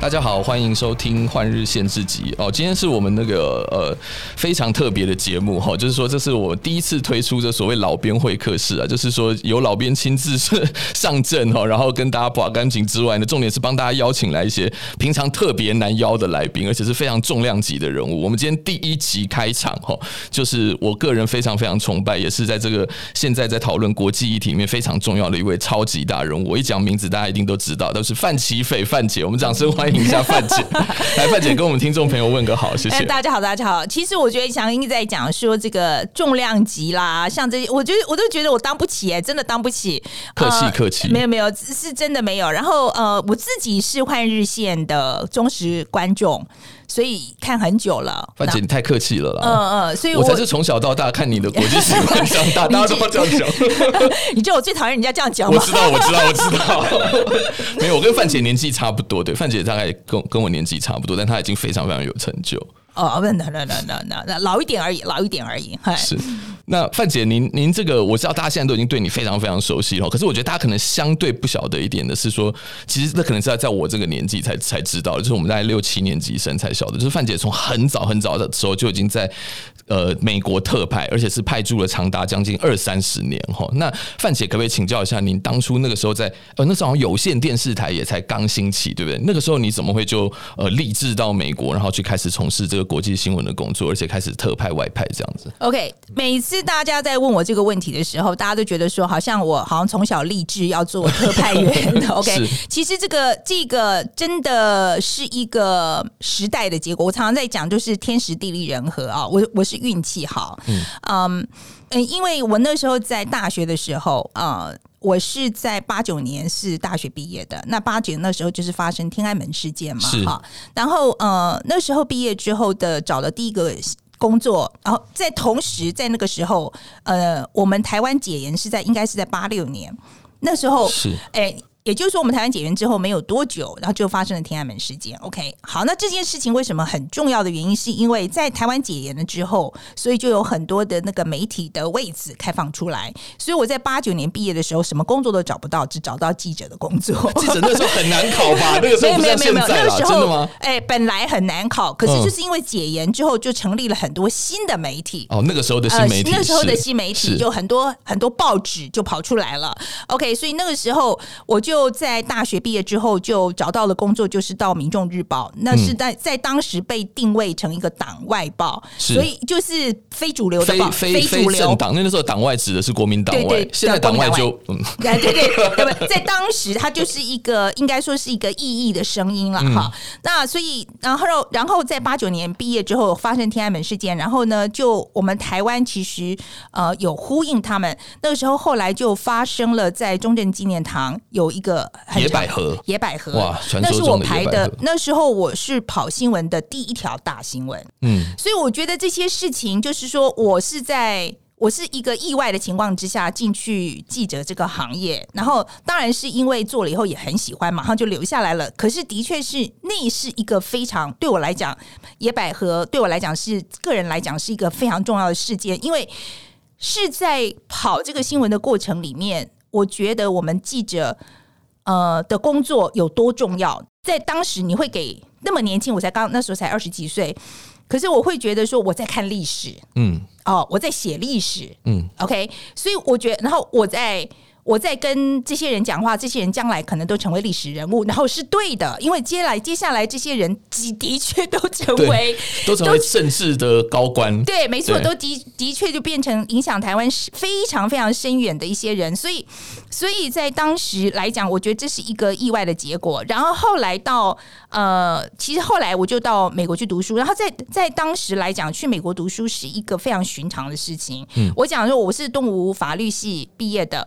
大家好，欢迎收听《换日线之集》哦。今天是我们那个呃非常特别的节目哈，就是说这是我第一次推出这所谓老编会客室啊，就是说由老编亲自上阵哈，然后跟大家把干净之外呢，重点是帮大家邀请来一些平常特别难邀的来宾，而且是非常重量级的人物。我们今天第一集开场哈，就是我个人非常非常崇拜，也是在这个现在在讨论国际议题里面非常重要的一位超级大人物。我一讲名字，大家一定都知道，都是范琪斐范姐。我们掌声欢迎。欢迎一下范姐，来范姐跟我们听众朋友问个好，谢谢。大家好，大家好。其实我觉得祥英在讲说这个重量级啦，像这些，我觉得我都觉得我当不起，哎，真的当不起。客气客气，没有没有，是真的没有。然后呃，我自己是换日线的忠实观众。所以看很久了，范姐你太客气了啦。嗯嗯，所以我，我才是从小到大看你的国际新闻长大，大家都这样讲。你知道我最讨厌人家这样讲吗？我知道，我知道，我知道。没有，我跟范姐年纪差不多，对，范姐大概跟跟我年纪差不多，但她已经非常非常有成就。哦，那那那那那那老一点而已，老一点而已。嗨是。那范姐，您您这个我知道，大家现在都已经对你非常非常熟悉了。可是我觉得大家可能相对不晓得一点的是说，其实那可能是在在我这个年纪才才知道，就是我们大概六七年级生才晓得，就是范姐从很早很早的时候就已经在呃美国特派，而且是派驻了长达将近二三十年哈。那范姐可不可以请教一下，您当初那个时候在呃那时候好像有线电视台也才刚兴起，对不对？那个时候你怎么会就呃立志到美国，然后去开始从事这个国际新闻的工作，而且开始特派外派这样子？OK，每次大家在问我这个问题的时候，大家都觉得说，好像我好像从小立志要做特派员。OK，其实这个这个真的是一个时代的结果。我常常在讲，就是天时地利人和啊。我我是运气好，嗯嗯，因为我那时候在大学的时候呃，我是在八九年是大学毕业的。那八九那时候就是发生天安门事件嘛，哈。然后呃，那时候毕业之后的找了第一个。工作，然后在同时，在那个时候，呃，我们台湾解严是在应该是在八六年，那时候是哎。也就是说，我们台湾解严之后没有多久，然后就发生了天安门事件。OK，好，那这件事情为什么很重要的原因，是因为在台湾解严了之后，所以就有很多的那个媒体的位置开放出来。所以我在八九年毕业的时候，什么工作都找不到，只找到记者的工作。记者那时候很难考吧？那个时候没有没有没有，那个时候真的吗？哎，本来很难考，可是就是因为解严之后，就成立了很多新的媒体。哦，那个时候的新媒体，呃、那时候的新媒体就很多很多报纸就跑出来了。OK，所以那个时候我就在大学。毕业之后就找到了工作，就是到《民众日报》，那是在在当时被定位成一个党外报，所以就是非主流的报，非非非政党。那那时候党外指的是国民党外，对对，现在党外就嗯，对对对，对在当时它就是一个应该说是一个异议的声音了哈。那所以然后然后在八九年毕业之后发生天安门事件，然后呢，就我们台湾其实呃有呼应他们。那个时候，后来就发生了在中正纪念堂有一个很野百合，野百合哇，那是我排的。那时候我是跑新闻的第一条大新闻，嗯，所以我觉得这些事情就是说，我是在我是一个意外的情况之下进去记者这个行业，然后当然是因为做了以后也很喜欢，马上就留下来了。可是的确是那是一个非常对我来讲，野百合对我来讲是个人来讲是一个非常重要的事件，因为是在跑这个新闻的过程里面，我觉得我们记者。呃，的工作有多重要？在当时，你会给那么年轻，我才刚那时候才二十几岁，可是我会觉得说我在看历史，嗯，哦，我在写历史，嗯，OK，所以我觉得，然后我在。我在跟这些人讲话，这些人将来可能都成为历史人物，然后是对的，因为接下来接下来这些人的的确都成为都成为政治的高官，对，没错，都的的确就变成影响台湾非常非常深远的一些人，所以所以在当时来讲，我觉得这是一个意外的结果。然后后来到呃，其实后来我就到美国去读书，然后在在当时来讲，去美国读书是一个非常寻常的事情。嗯，我讲说我是东吴法律系毕业的。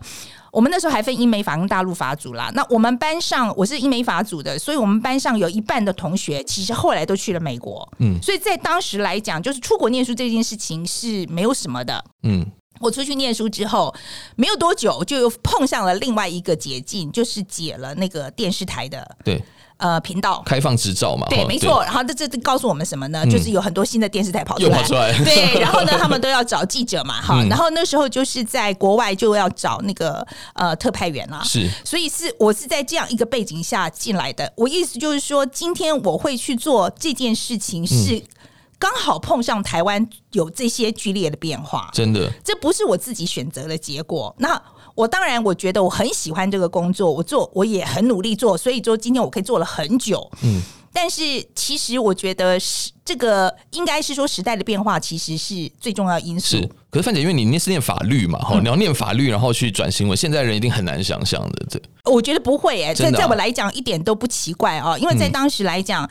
我们那时候还分英美法跟大陆法组啦。那我们班上我是英美法组的，所以我们班上有一半的同学其实后来都去了美国。嗯，所以在当时来讲，就是出国念书这件事情是没有什么的。嗯，我出去念书之后没有多久，就又碰上了另外一个捷径，就是解了那个电视台的。对。呃频道开放执照嘛。对，没错。然后这这告诉我们什么呢？就是有很多新的电视台跑出来，跑出来。对，然后呢，他们都要找记者嘛，哈。然后那时候就是在国外就要找那个呃特派员啦。是，所以是我是在这样一个背景下进来的。我意思就是说，今天我会去做这件事情是。刚好碰上台湾有这些剧烈的变化，真的，这不是我自己选择的结果。那我当然，我觉得我很喜欢这个工作，我做我也很努力做，所以说今天我可以做了很久。嗯，但是其实我觉得是这个应该是说时代的变化，其实是最重要因素。是，可是范姐，因为你念是念法律嘛，哈、嗯，你要念法律，然后去转新闻，现在人一定很难想象的。这我觉得不会哎、欸，在、啊、在我来讲一点都不奇怪啊，因为在当时来讲。嗯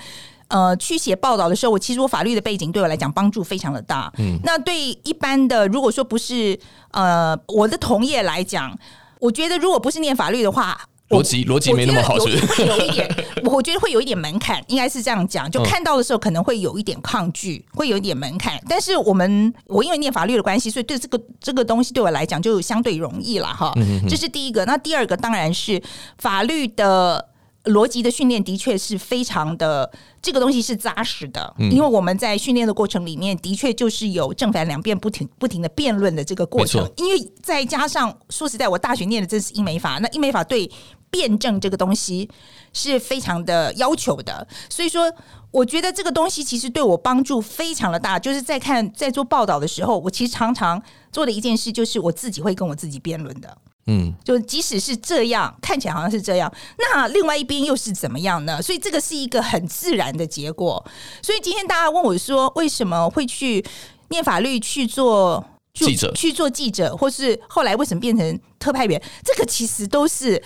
呃，去写报道的时候，我其实我法律的背景对我来讲帮助非常的大。嗯，那对一般的，如果说不是呃我的同业来讲，我觉得如果不是念法律的话，逻辑逻辑没那么好，是会有一点，我觉得会有一点门槛，应该是这样讲。就看到的时候可能会有一点抗拒，会有一点门槛。但是我们我因为念法律的关系，所以对这个这个东西对我来讲就相对容易了哈。这是第一个。那第二个当然是法律的。逻辑的训练的确是非常的，这个东西是扎实的，因为我们在训练的过程里面，的确就是有正反两辩不停不停的辩论的这个过程。因为再加上说实在，我大学念的这是英美法，那英美法对辩证这个东西是非常的要求的，所以说我觉得这个东西其实对我帮助非常的大。就是在看在做报道的时候，我其实常常做的一件事就是我自己会跟我自己辩论的。嗯，就即使是这样，看起来好像是这样，那另外一边又是怎么样呢？所以这个是一个很自然的结果。所以今天大家问我说，为什么会去念法律去做记者，去做记者，或是后来为什么变成特派员？这个其实都是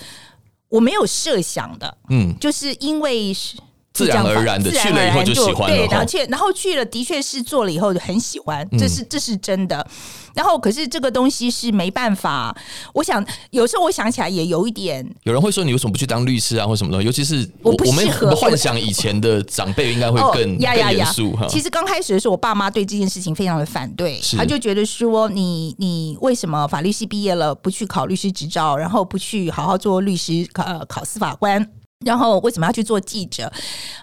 我没有设想的。嗯，就是因为是。自然而然的去了以后就喜欢了，对，然后去，然后去了，的确是做了以后就很喜欢，这是这是真的。然后可是这个东西是没办法，我想有时候我想起来也有一点。有人会说，你为什么不去当律师啊，或什么的？尤其是我我们幻想以前的长辈应该会更更严肃。其实刚开始的时候，我爸妈对这件事情非常的反对，他就觉得说，你你为什么法律系毕业了不去考律师执照，然后不去好好做律师，考考司法官？然后为什么要去做记者？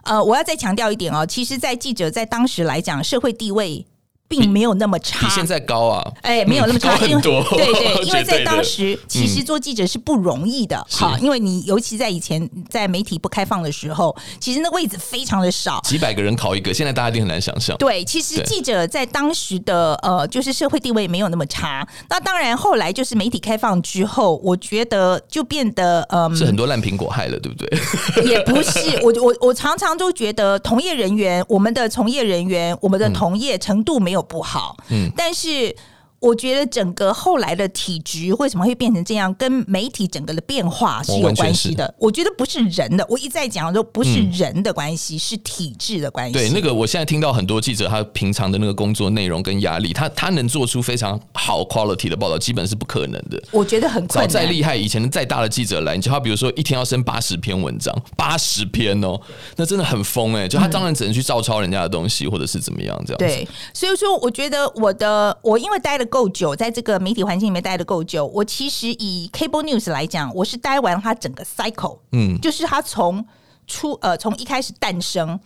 呃，我要再强调一点哦，其实，在记者在当时来讲，社会地位。并没有那么差，比现在高啊！哎，没有那么差，嗯、很多。对对，因为在当时，其实做记者是不容易的。好，因为你尤其在以前在媒体不开放的时候，其实那位置非常的少，几百个人考一个，现在大家一定很难想象。对，其实记者在当时的呃，就是社会地位没有那么差。那当然，后来就是媒体开放之后，我觉得就变得呃，是很多烂苹果害了，对不对？也不是，我我我常常都觉得，从业人员，我们的从业人员，我们的同业程度没有。不好，嗯，但是。我觉得整个后来的体局为什么会变成这样，跟媒体整个的变化是有关系的。我觉得不是人的，我一再讲说不是人的关系，是体制的关系。对，那个我现在听到很多记者，他平常的那个工作内容跟压力，他他能做出非常好 quality 的报道，基本是不可能的。我觉得很困难。再厉害，以前再大的记者来，你就他比如说一天要生八十篇文章，八十篇哦，那真的很疯哎。就他当然只能去照抄人家的东西，或者是怎么样这样。对，所以说我觉得我的我因为待了。够久，在这个媒体环境里面待的够久。我其实以 Cable News 来讲，我是待完它整个 cycle，嗯，就是它从出呃从一开始诞生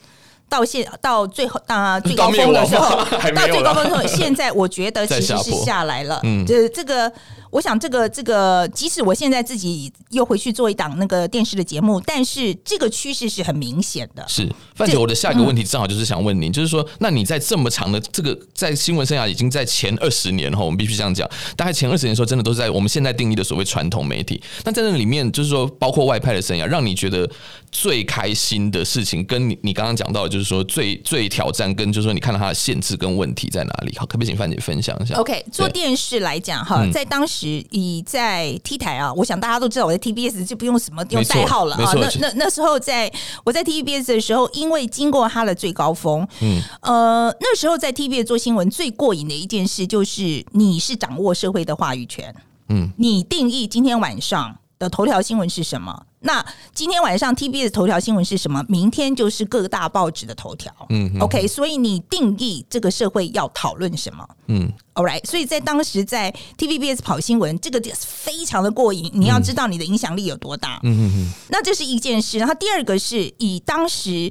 到现到最后啊最高峰的时候，到 最高峰的时候，现在我觉得其实是下来了，嗯，就是这个。我想这个这个，即使我现在自己又回去做一档那个电视的节目，但是这个趋势是很明显的。是范姐，我的下一个问题正好就是想问您，就是说，那你在这么长的这个在新闻生涯已经在前二十年哈，我们必须这样讲，大概前二十年的时候，真的都是在我们现在定义的所谓传统媒体。那在那里面，就是说，包括外派的生涯，让你觉得最开心的事情，跟你你刚刚讲到，就是说最最挑战，跟就是说你看到它的限制跟问题在哪里？好，可不可以请范姐分享一下？OK，做电视来讲哈，在当时。以在 T 台啊，我想大家都知道我在 TBS 就不用什么用代号了啊。那那那时候在我在 TBS 的时候，因为经过他的最高峰，嗯呃，那时候在 TBS 做新闻最过瘾的一件事就是你是掌握社会的话语权，嗯，你定义今天晚上的头条新闻是什么？那今天晚上 TBS 头条新闻是什么？明天就是各大报纸的头条。嗯，OK，所以你定义这个社会要讨论什么？嗯，All right。所以在当时在 TVBS 跑新闻，这个非常的过瘾。你要知道你的影响力有多大。嗯嗯嗯。那这是一件事。然后第二个是以当时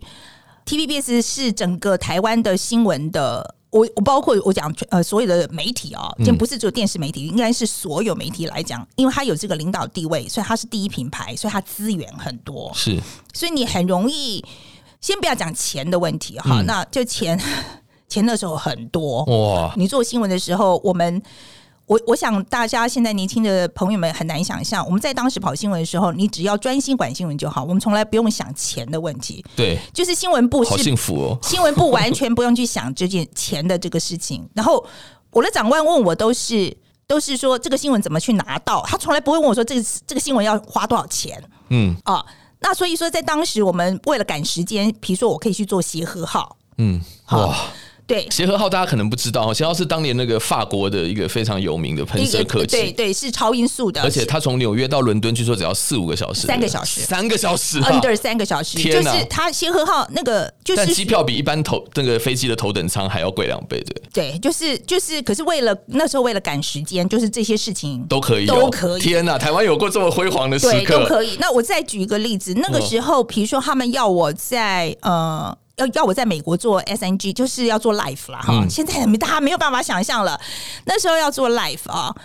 TVBS 是整个台湾的新闻的。我我包括我讲呃所有的媒体啊，就不是只有电视媒体，应该是所有媒体来讲，因为它有这个领导地位，所以它是第一品牌，所以它资源很多，是，所以你很容易先不要讲钱的问题哈，那就钱 钱的时候很多哇，你做新闻的时候我们。我我想大家现在年轻的朋友们很难想象，我们在当时跑新闻的时候，你只要专心管新闻就好，我们从来不用想钱的问题。对，就是新闻部是好幸福哦，新闻部完全不用去想这件钱的这个事情。然后我的长官问我都是都是说这个新闻怎么去拿到，他从来不会问我说这个这个新闻要花多少钱。嗯啊，那所以说在当时我们为了赶时间，比如说我可以去做协和号。嗯，哇。对，协和号大家可能不知道，协和号是当年那个法国的一个非常有名的喷射客机，对对，是超音速的，而且它从纽约到伦敦据说只要四五个小时，三个小时，三个小时，under 三个小时，就是它协和号那个就是，但机票比一般头那个飞机的头等舱还要贵两倍，对，对，就是就是，可是为了那时候为了赶时间，就是这些事情都可以都可以，天哪，台湾有过这么辉煌的时刻，都可以。那我再举一个例子，那个时候，比如说他们要我在呃。要要我在美国做 SNG，就是要做 life 了哈。嗯、现在大家没有办法想象了，那时候要做 life 啊，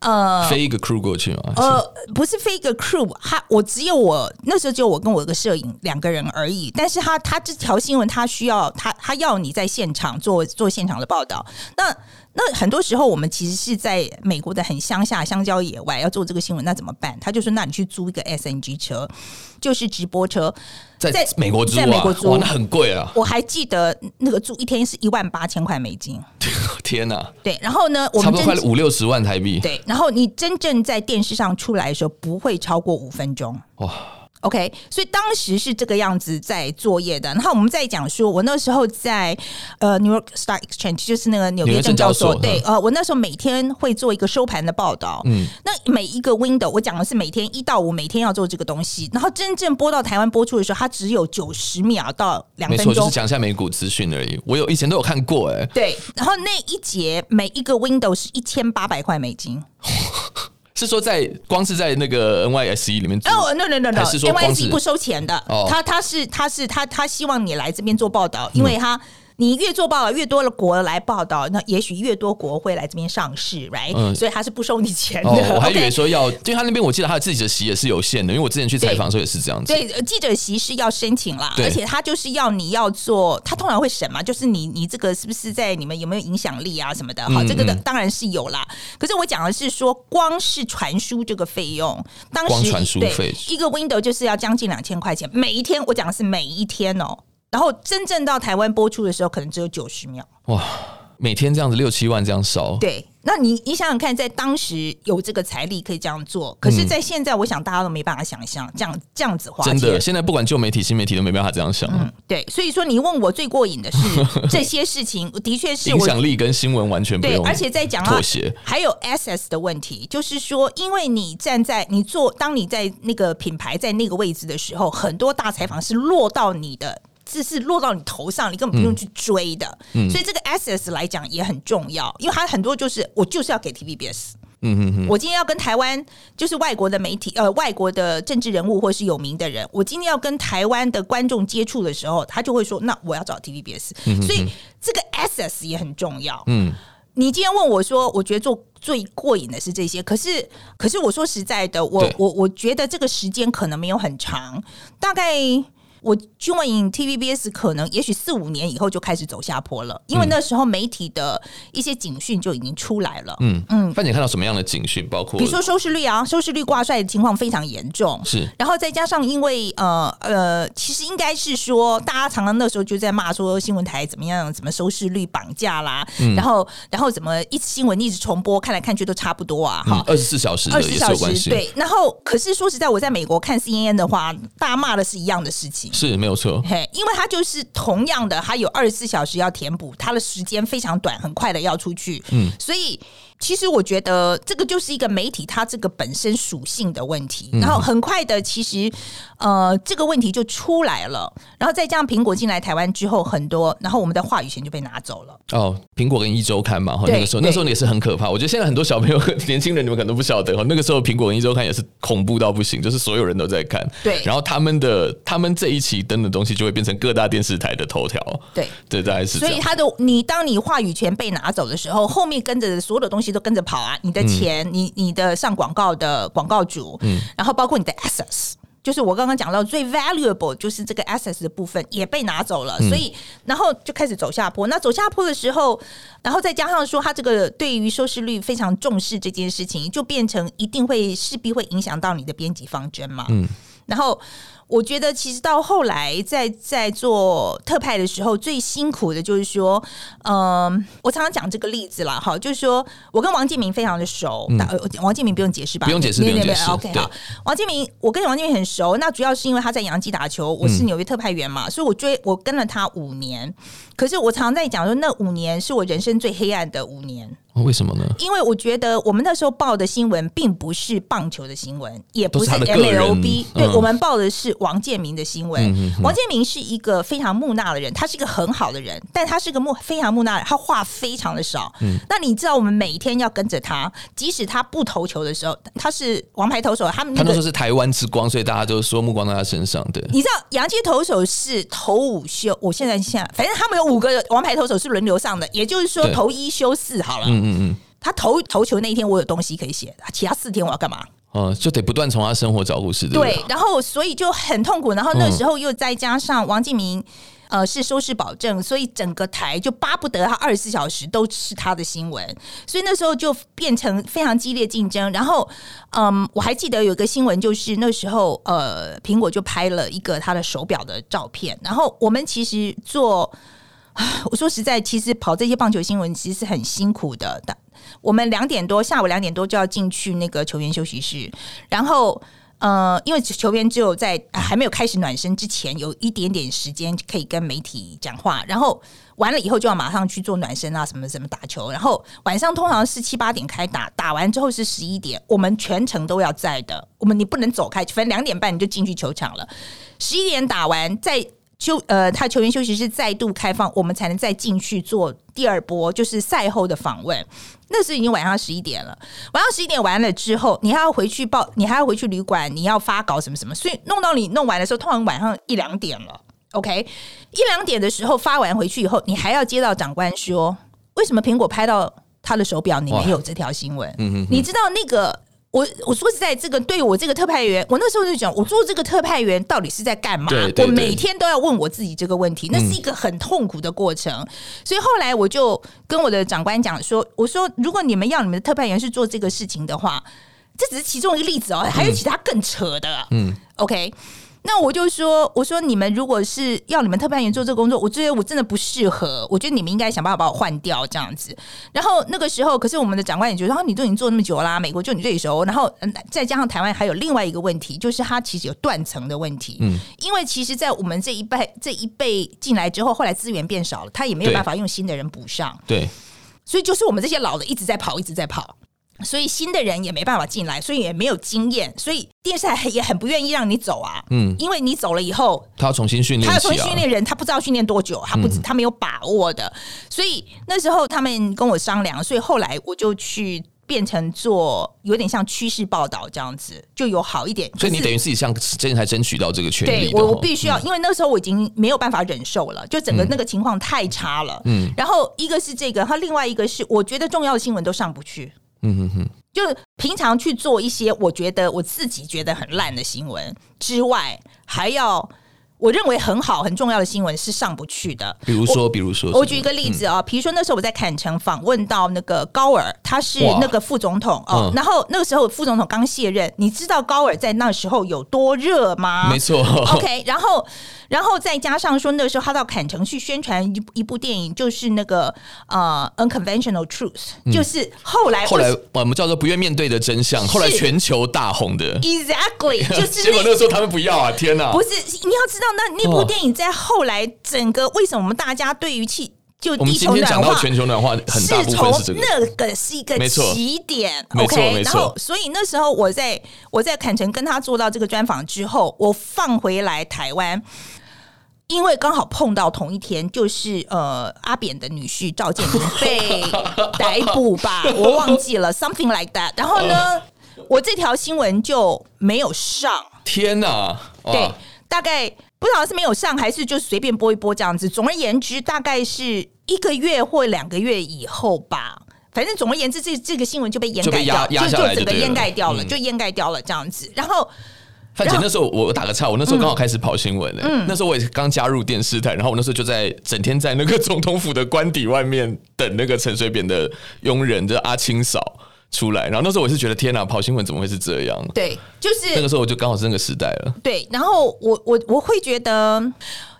呃，飞一个 crew 过去吗？呃，不是飞一个 crew，他我只有我那时候只有我跟我一个摄影两个人而已。但是他他这条新闻他需要他他要你在现场做做现场的报道。那那很多时候我们其实是在美国的很乡下乡郊野外要做这个新闻，那怎么办？他就说：那你去租一个 SNG 车，就是直播车。在美国租，在美国租，哇，那很贵啊！我还记得那个租一天是一万八千块美金。天哪！对，然后呢，我们差不多快五六十万台币。对，然后你真正在电视上出来的时候，不会超过五分钟。哇！OK，所以当时是这个样子在作业的。然后我们再讲说，我那时候在呃 New York Stock Exchange，就是那个纽约证交所。对，呃，我那时候每天会做一个收盘的报道。嗯，那每一个 window，我讲的是每天一到五，每天要做这个东西。然后真正播到台湾播出的时候，它只有九十秒到两分钟，就是讲一下美股资讯而已。我有以前都有看过，哎，对。然后那一节每一个 window 是一千八百块美金。是说在光是在那个 NYSE 里面哦，no no no no，NYSE 不收钱的，他他是他是他他希望你来这边做报道，因为他。你越做报道，越多的国来报道，那也许越多国会来这边上市，right？、嗯、所以他是不收你钱的。哦、我还以为 说要，因为他那边我记得他自己的席也是有限的，因为我之前去采访的时候也是这样子。对，对，记者席是要申请啦，而且他就是要你要做，他通常会审嘛，就是你你这个是不是在你们有没有影响力啊什么的？好，这个的当然是有啦。可是我讲的是说，光是传输这个费用，当时传输费一个 window 就是要将近两千块钱，每一天我讲的是每一天哦。然后真正到台湾播出的时候，可能只有九十秒。哇，每天这样子六七万这样烧，对。那你你想想看，在当时有这个财力可以这样做，可是，在现在，我想大家都没办法想象这样这样子花钱。真的，现在不管旧媒体、新媒体都没办法这样想。嗯，对。所以说，你问我最过瘾的是 这些事情，的确是影响力跟新闻完全不用对，而且在讲妥协，还有 SS 的问题，就是说，因为你站在你做，当你在那个品牌在那个位置的时候，很多大采访是落到你的。这是落到你头上，你根本不用去追的。嗯嗯、所以这个 SS 来讲也很重要，因为它很多就是我就是要给 TVBS。嗯嗯嗯。我今天要跟台湾就是外国的媒体呃外国的政治人物或是有名的人，我今天要跟台湾的观众接触的时候，他就会说：“那我要找 TVBS。嗯哼哼”所以这个 SS 也很重要。嗯。你今天问我说，我觉得做最过瘾的是这些，可是可是我说实在的，我我我觉得这个时间可能没有很长，大概。我 join TVBS 可能也许四五年以后就开始走下坡了，因为那时候媒体的一些警讯就已经出来了。嗯嗯，范姐看到什么样的警讯？包括比如说收视率啊，收视率挂帅的情况非常严重。是，然后再加上因为呃呃，其实应该是说，大家常常那时候就在骂说新闻台怎么样，怎么收视率绑架啦，嗯、然后然后怎么一新闻一直重播，看来看去都差不多啊。哈、嗯，二十四小时，二十四小时对。然后可是说实在，我在美国看 CNN 的话，大家骂的是一样的事情。是没有错。嘿，因为他就是同样的，他有二十四小时要填补，他的时间非常短，很快的要出去。嗯，所以。其实我觉得这个就是一个媒体它这个本身属性的问题，然后很快的，其实呃这个问题就出来了，然后再加上苹果进来台湾之后，很多，然后我们的话语权就被拿走了。哦，苹果跟一周刊嘛，哈，那个时候那时候也是很可怕。我觉得现在很多小朋友、年轻人，你们可能都不晓得哈，那个时候苹果跟一周刊也是恐怖到不行，就是所有人都在看。对，然后他们的他们这一期登的东西就会变成各大电视台的头条。对，对，大概是。所以他的你当你话语权被拿走的时候，后面跟着的所有的东西都跟着跑啊。你的钱，嗯、你你的上广告的广告主，嗯，然后包括你的 assets，就是我刚刚讲到最 valuable，就是这个 assets 的部分也被拿走了，嗯、所以然后就开始走下坡。那走下坡的时候，然后再加上说他这个对于收视率非常重视这件事情，就变成一定会势必会影响到你的编辑方针嘛，嗯，然后。我觉得其实到后来在在做特派的时候，最辛苦的就是说，嗯、呃，我常常讲这个例子啦，哈，就是说我跟王建民非常的熟，嗯、王建民不用解释吧？不用解释，不用解释。OK，好，王建民，我跟王建民很熟，那主要是因为他在洋基打球，我是纽约特派员嘛，嗯、所以我追我跟了他五年，可是我常常在讲说，那五年是我人生最黑暗的五年。为什么呢？因为我觉得我们那时候报的新闻并不是棒球的新闻，也不是 MLB，对，嗯、我们报的是王建民的新闻。王建民是一个非常木讷的人，他是一个很好的人，但他是个木非常木讷的，他话非常的少。嗯、那你知道我们每一天要跟着他，即使他不投球的时候，他是王牌投手，他们、那个、他都说是台湾之光，所以大家都说目光在他身上。对，你知道洋基投手是投五休，我现在现在反正他们有五个王牌投手是轮流上的，也就是说投一休四好了。嗯嗯。他投投球那一天，我有东西可以写，其他四天我要干嘛？哦，就得不断从他生活找故事，对，对，然后所以就很痛苦。然后那时候又再加上王敬明，呃，是收视保证，所以整个台就巴不得他二十四小时都是他的新闻。所以那时候就变成非常激烈竞争。然后，嗯，我还记得有一个新闻，就是那时候呃，苹果就拍了一个他的手表的照片。然后我们其实做，我说实在，其实跑这些棒球新闻其实是很辛苦的。我们两点多，下午两点多就要进去那个球员休息室，然后呃，因为球员只有在还没有开始暖身之前，有一点点时间可以跟媒体讲话，然后完了以后就要马上去做暖身啊，什么什么打球，然后晚上通常是七八点开打，打完之后是十一点，我们全程都要在的，我们你不能走开，反正两点半你就进去球场了，十一点打完再。休呃，他球员休息室再度开放，我们才能再进去做第二波，就是赛后的访问。那是已经晚上十一点了，晚上十一点完了之后，你还要回去报，你还要回去旅馆，你要发稿什么什么，所以弄到你弄完的时候，通常晚上一两点了。OK，一两点的时候发完回去以后，你还要接到长官说，为什么苹果拍到他的手表，你没有这条新闻？嗯哼，你知道那个。我我说实在，这个对我这个特派员，我那时候就讲，我做这个特派员到底是在干嘛？对对对，我每天都要问我自己这个问题，那是一个很痛苦的过程。嗯、所以后来我就跟我的长官讲说：“我说，如果你们要你们的特派员是做这个事情的话，这只是其中一个例子哦，还有其他更扯的。”嗯，OK。那我就说，我说你们如果是要你们特派员做这个工作，我觉得我真的不适合。我觉得你们应该想办法把我换掉这样子。然后那个时候，可是我们的长官也觉得，啊，你都已经做那么久啦，美国就你最熟。然后再加上台湾还有另外一个问题，就是它其实有断层的问题。嗯，因为其实，在我们这一辈这一辈进来之后，后来资源变少了，他也没有办法用新的人补上。对，所以就是我们这些老的一直在跑，一直在跑。所以新的人也没办法进来，所以也没有经验，所以电视台也很不愿意让你走啊。嗯，因为你走了以后，他要重新训练，他要重新训练人，他不知道训练多久，他不知他没有把握的。嗯、所以那时候他们跟我商量，所以后来我就去变成做有点像趋势报道这样子，就有好一点。所以你等于自己向电视台争取到这个权利。对，我我必须要，嗯、因为那时候我已经没有办法忍受了，就整个那个情况太差了。嗯，然后一个是这个，他另外一个是我觉得重要的新闻都上不去。嗯哼哼。就平常去做一些我觉得我自己觉得很烂的新闻之外，还要我认为很好很重要的新闻是上不去的。比如说，比如说，我举一个例子啊，比如说那时候我在坎城访问到那个高尔，他是那个副总统哦，然后那个时候副总统刚卸任，你知道高尔在那时候有多热吗？没错。OK，然后。然后再加上说，那个时候他到坎城去宣传一一部电影，就是那个呃《Unconventional Truth》，嗯，就是后来后来我们叫做不愿面对的真相，后来全球大红的。Exactly，就是结果那个时候他们不要啊！天哪，不是你要知那那部电影在后来整个为什么我们大家对于气就地球暖化，全球暖化很大部分是这个，那个是一个起点。没错 OK，没错。然后所以那时候我在我在坎城跟他做到这个专访之后，我放回来台湾。因为刚好碰到同一天，就是呃阿扁的女婿赵建明被逮捕吧，我忘记了，something like that。然后呢，我这条新闻就没有上。天哪！对，大概不知道是没有上，还是就随便播一播这样子。总而言之，大概是一个月或两个月以后吧。反正总而言之，这这个新闻就被掩盖掉，就就整个掩盖掉了，就掩盖掉了这样子。然后。范姐，那时候我打个岔，我那时候刚好开始跑新闻呢。嗯、那时候我也刚加入电视台，然后我那时候就在整天在那个总统府的官邸外面等那个陈水扁的佣人，就是阿青嫂出来。然后那时候我是觉得天哪，跑新闻怎么会是这样？对，就是那个时候我就刚好是那个时代了。对，然后我我我会觉得。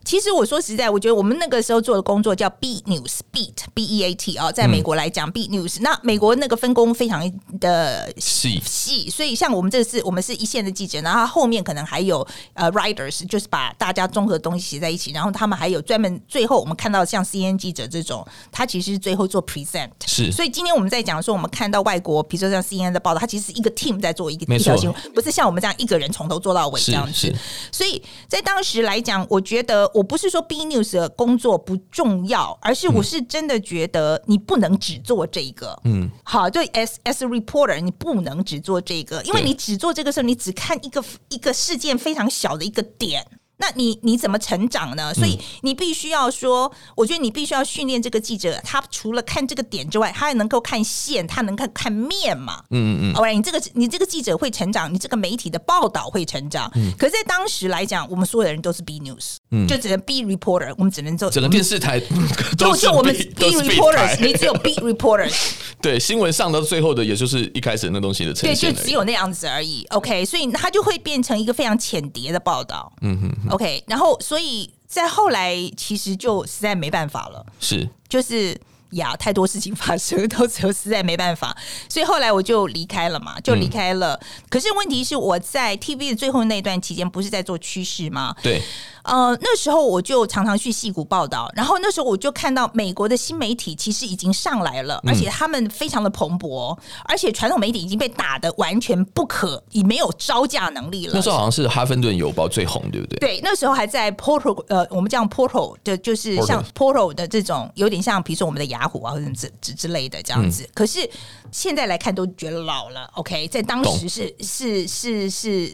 其实我说实在，我觉得我们那个时候做的工作叫 Beat News，Beat B E A T 啊，在美国来讲 Beat News，那美国那个分工非常的细。细，所以像我们这是我们是一线的记者，然后后面可能还有呃 writers，就是把大家综合的东西写在一起，然后他们还有专门最后我们看到像 C N 记者这种，他其实最后做 present，是，所以今天我们在讲说我们看到外国，比如说像 C N 的报道，他其实是一个 team 在做一个一条新闻，不是像我们这样一个人从头做到尾这样子，所以在当时来讲，我觉得我不是说 B News 的工作不重要，而是我是真的觉得你不能只做这个。嗯，好，就，as as a reporter，你不能只做这个，因为你只做这个时候，你只看一个一个事件非常小的一个点。那你你怎么成长呢？所以你必须要说，我觉得你必须要训练这个记者，他除了看这个点之外，他还能够看线，他能看看面嘛。嗯嗯嗯。OK，你这个你这个记者会成长，你这个媒体的报道会成长。嗯。可是在当时来讲，我们所有的人都是 B News，嗯，就只能 B reporter，我们只能做整个电视台都是 B, 就就我们 B reporters，你只有 B reporters。对，新闻上到最后的，也就是一开始那东西的呈现，对，就只有那样子而已。OK，所以它就会变成一个非常浅碟的报道。嗯哼。OK，然后所以在后来其实就实在没办法了，是。就是呀，太多事情发生，到时候实在没办法，所以后来我就离开了嘛，就离开了。嗯、可是问题是我在 TV 的最后那段期间，不是在做趋势吗？对。呃，那时候我就常常去戏谷报道，然后那时候我就看到美国的新媒体其实已经上来了，而且他们非常的蓬勃，而且传统媒体已经被打的完全不可，已没有招架能力了。那时候好像是哈芬顿邮报最红，对不对？对，那时候还在 portal，呃，我们叫 portal 的，就是像 portal 的这种，有点像比如说我们的雅虎啊，或者之之之类的这样子。嗯、可是现在来看都觉得老了。OK，在当时是是是是。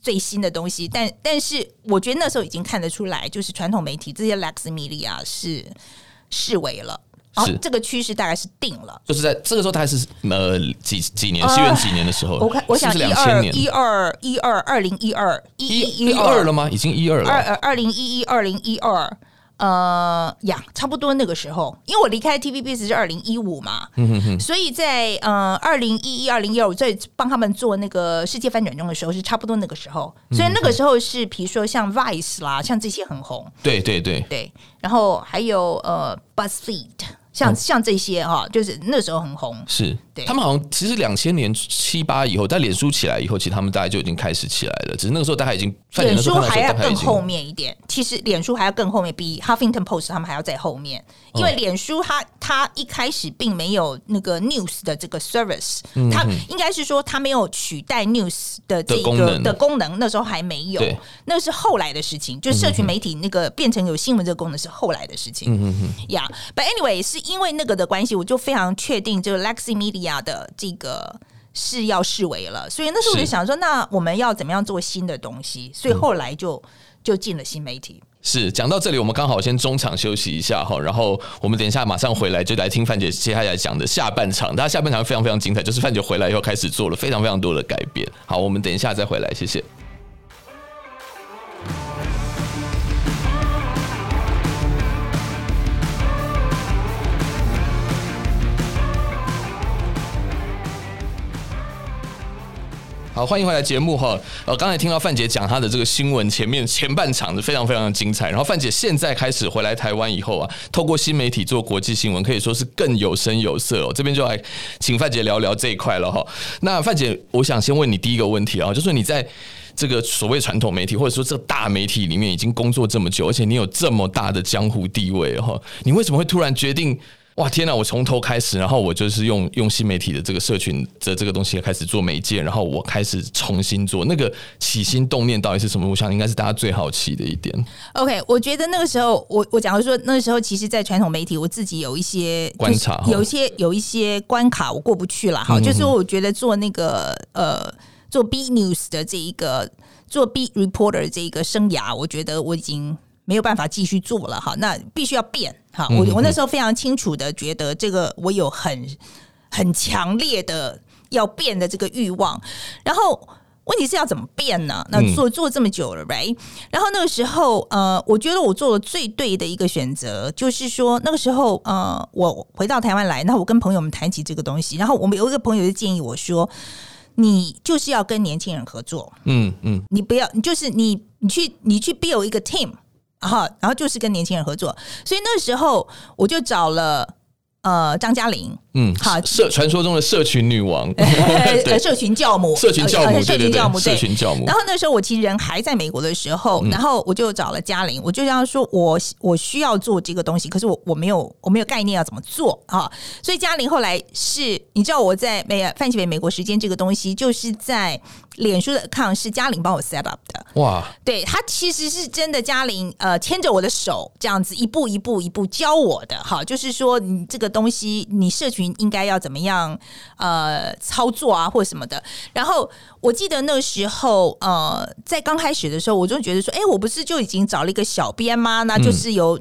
最新的东西，但但是我觉得那时候已经看得出来，就是传统媒体这些 Lex Media 是视为了，是这个趋势大概是定了。就是在这个时候，大概是呃几几年，西元几年的时候，我看我想一二一二一二二零一二一一一二了吗？已经一二了，二二零一一二零一二。呃呀，差不多那个时候，因为我离开 TVBS 是二零一五嘛，嗯、哼哼，所以在呃二零一一、二零一二，我在帮他们做那个世界翻转中的时候，是差不多那个时候。所以那个时候是，比如说像 Vice 啦，像这些很红，对对对对，然后还有呃 BuzzFeed。像像这些哈，就是那时候很红，是对他们好像其实两千年七八以后，在脸书起来以后，其实他们大概就已经开始起来了。只是那个时候大概已经，脸书还要更后面一点。其实脸书还要更后面，比 Huffington Post 他们还要在后面，因为脸书它它一开始并没有那个 news 的这个 service，它应该是说它没有取代 news 的这个的功能，那时候还没有，那是后来的事情。就社群媒体那个变成有新闻这个功能是后来的事情。嗯嗯嗯呀 but anyway 是。因为那个的关系，我就非常确定，这个 Lexi Media 的这个是要视为了。所以那时候我就想说，那我们要怎么样做新的东西？所以后来就就进了新媒体。是讲到这里，我们刚好先中场休息一下哈，然后我们等一下马上回来，就来听范姐接下来讲的下半场。大家下半场非常非常精彩，就是范姐回来以后开始做了非常非常多的改变。好，我们等一下再回来，谢谢。好，欢迎回来节目哈。呃，刚才听到范姐讲她的这个新闻前面前半场是非常非常的精彩。然后范姐现在开始回来台湾以后啊，透过新媒体做国际新闻，可以说是更有声有色哦。这边就来请范姐聊聊这一块了哈。那范姐，我想先问你第一个问题啊，就是你在这个所谓传统媒体，或者说这大媒体里面已经工作这么久，而且你有这么大的江湖地位哈，你为什么会突然决定？哇天呐！我从头开始，然后我就是用用新媒体的这个社群的这个东西开始做媒介，然后我开始重新做那个起心动念到底是什么？我想应该是大家最好奇的一点。OK，我觉得那个时候，我我讲的说，那个时候其实，在传统媒体，我自己有一些观察，有一些有一些关卡我过不去了。哈，就是我觉得做那个呃做 B News 的这一个做 B Reporter 这一个生涯，我觉得我已经。没有办法继续做了哈，那必须要变哈。我我那时候非常清楚的觉得，这个我有很很强烈的要变的这个欲望。然后问题是要怎么变呢？那做做这么久了，right？然后那个时候，呃，我觉得我做了最对的一个选择，就是说那个时候，呃，我回到台湾来，然后我跟朋友们谈起这个东西，然后我们有一个朋友就建议我说，你就是要跟年轻人合作，嗯嗯，你不要，你就是你你去你去 build 一个 team。然后，然后就是跟年轻人合作，所以那时候我就找了呃张嘉玲。嗯，好，社传说中的社群女王，社群教母，社群教母，社群教母，社群教母。然后那时候我其实人还在美国的时候，然后我就找了嘉玲，我就这样说，我我需要做这个东西，可是我我没有我没有概念要怎么做啊，所以嘉玲后来是，你知道我在美范琪斐美国时间这个东西，就是在脸书的 account 是嘉玲帮我 set up 的，哇，对，他其实是真的嘉玲呃牵着我的手这样子一步一步一步教我的，哈，就是说你这个东西你社群。应该要怎么样呃操作啊，或者什么的。然后我记得那个时候呃，在刚开始的时候，我就觉得说，哎，我不是就已经找了一个小编吗？那就是有。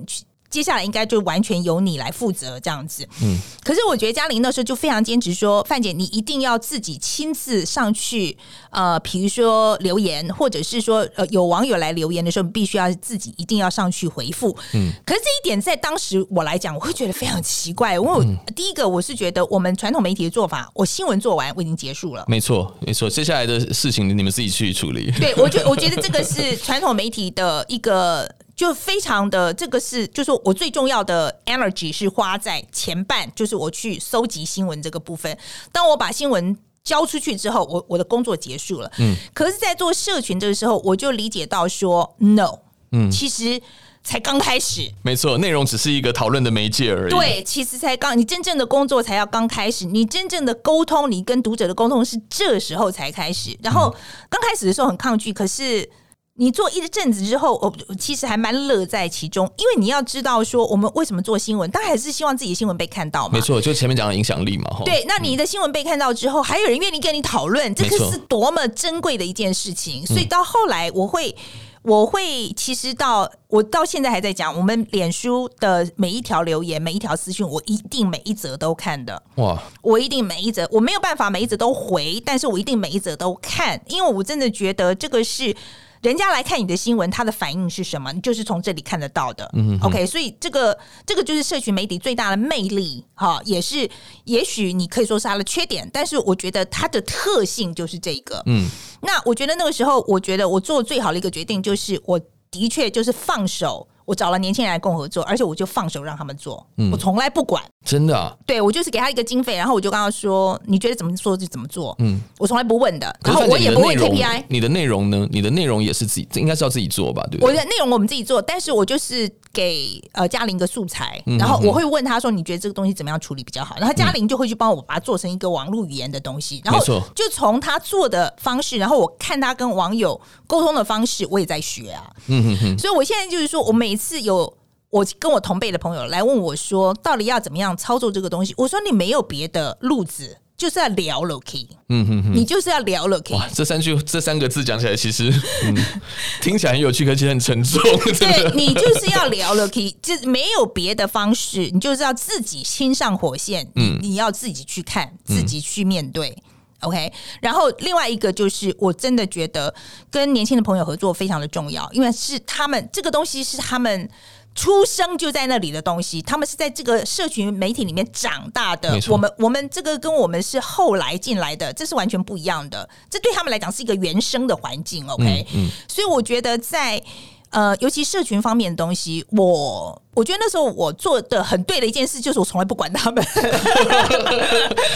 嗯接下来应该就完全由你来负责这样子。嗯，可是我觉得嘉玲那时候就非常坚持说，范姐你一定要自己亲自上去，呃，比如说留言，或者是说呃有网友来留言的时候，必须要自己一定要上去回复。嗯，可是这一点在当时我来讲，我会觉得非常奇怪。因为我第一个我是觉得我们传统媒体的做法，我新闻做完我已经结束了。没错，没错，接下来的事情你们自己去处理。对，我觉我觉得这个是传统媒体的一个。就非常的这个是，就是我最重要的 energy 是花在前半，就是我去搜集新闻这个部分。当我把新闻交出去之后，我我的工作结束了。嗯，可是，在做社群这个时候，我就理解到说，no，嗯，其实才刚开始。没错，内容只是一个讨论的媒介而已。对，其实才刚，你真正的工作才要刚开始，你真正的沟通，你跟读者的沟通是这时候才开始。然后刚开始的时候很抗拒，可是。你做一阵子之后，我其实还蛮乐在其中，因为你要知道说，我们为什么做新闻，当然还是希望自己的新闻被看到嘛。没错，就前面讲的影响力嘛。对，那你的新闻被看到之后，还有人愿意跟你讨论，这个是多么珍贵的一件事情。所以到后来，我会。我会其实到我到现在还在讲，我们脸书的每一条留言、每一条私讯，我一定每一则都看的。哇！我一定每一则，我没有办法每一则都回，但是我一定每一则都看，因为我真的觉得这个是。人家来看你的新闻，他的反应是什么？你就是从这里看得到的。嗯，OK，所以这个这个就是社群媒体最大的魅力，哈，也是也许你可以说是它的缺点，但是我觉得它的特性就是这个。嗯，那我觉得那个时候，我觉得我做最好的一个决定就是，我的确就是放手。我找了年轻人来跟我合作，而且我就放手让他们做，嗯、我从来不管。真的、啊？对，我就是给他一个经费，然后我就跟他说：“你觉得怎么做就怎么做。”嗯，我从来不问的，然后我也不问 KPI。你的内容呢？你的内容也是自己，应该是要自己做吧？对不对？我的内容我们自己做，但是我就是。给呃嘉玲一个素材，然后我会问他说：“你觉得这个东西怎么样处理比较好？”然后嘉玲就会去帮我把它做成一个网络语言的东西，然后就从他做的方式，然后我看他跟网友沟通的方式，我也在学啊。嗯哼哼。所以我现在就是说，我每次有我跟我同辈的朋友来问我说，到底要怎么样操作这个东西？我说你没有别的路子。就是要聊了，K，嗯哼哼，你就是要聊了，K。哇，这三句这三个字讲起来，其实、嗯、听起来很有趣，可是很沉重。对，你就是要聊了，K，就没有别的方式，你就是要自己亲上火线，嗯，你要自己去看，自己去面对、嗯、，OK。然后另外一个就是，我真的觉得跟年轻的朋友合作非常的重要，因为是他们这个东西是他们。出生就在那里的东西，他们是在这个社群媒体里面长大的。我们我们这个跟我们是后来进来的，这是完全不一样的。这对他们来讲是一个原生的环境，OK？嗯，嗯。所以我觉得在呃，尤其社群方面的东西，我我觉得那时候我做的很对的一件事，就是我从来不管他们。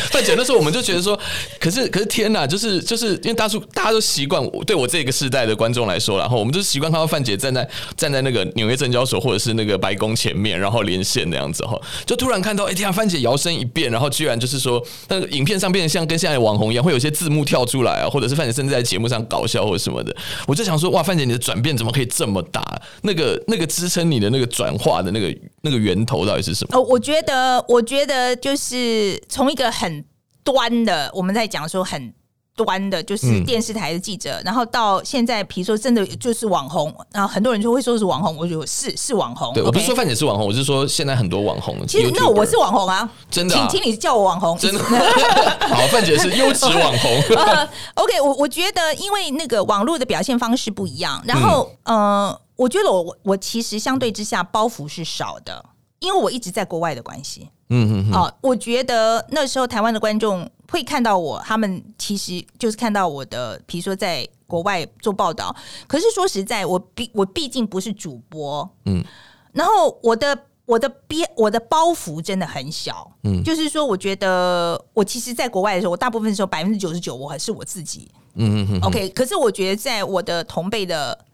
范姐那时候我们就觉得说，可是可是天哪，就是就是因为大叔大家都习惯，对我这个世代的观众来说，然后我们就习惯看到范姐站在站在那个纽约证交所或者是那个白宫前面，然后连线那样子哈，就突然看到哎天啊，范姐摇身一变，然后居然就是说那个影片上变得像跟现在的网红一样，会有些字幕跳出来啊，或者是范姐甚至在节目上搞笑或者什么的，我就想说哇，范姐你的转变怎么可以这么大？那个那个支撑你的那个转化的。那个那个源头到底是什么？哦，我觉得，我觉得就是从一个很端的，我们在讲说很端的，就是电视台的记者，嗯、然后到现在，比如说真的就是网红，然后很多人就会说是网红，我觉得是是网红。对，我不是说范姐是网红，我是说现在很多网红。其实那我是网红啊，真的、啊，请听你叫我网红，真的。好，范姐是优质网红。uh, OK，我我觉得因为那个网络的表现方式不一样，然后嗯。呃我觉得我我其实相对之下包袱是少的，因为我一直在国外的关系。嗯嗯嗯。啊，我觉得那时候台湾的观众会看到我，他们其实就是看到我的，比如说在国外做报道。可是说实在，我毕我毕竟不是主播。嗯。然后我的我的边我的包袱真的很小。嗯。就是说，我觉得我其实在国外的时候，我大部分时候百分之九十九我还是我自己。嗯嗯嗯。OK，可是我觉得在我的同辈的。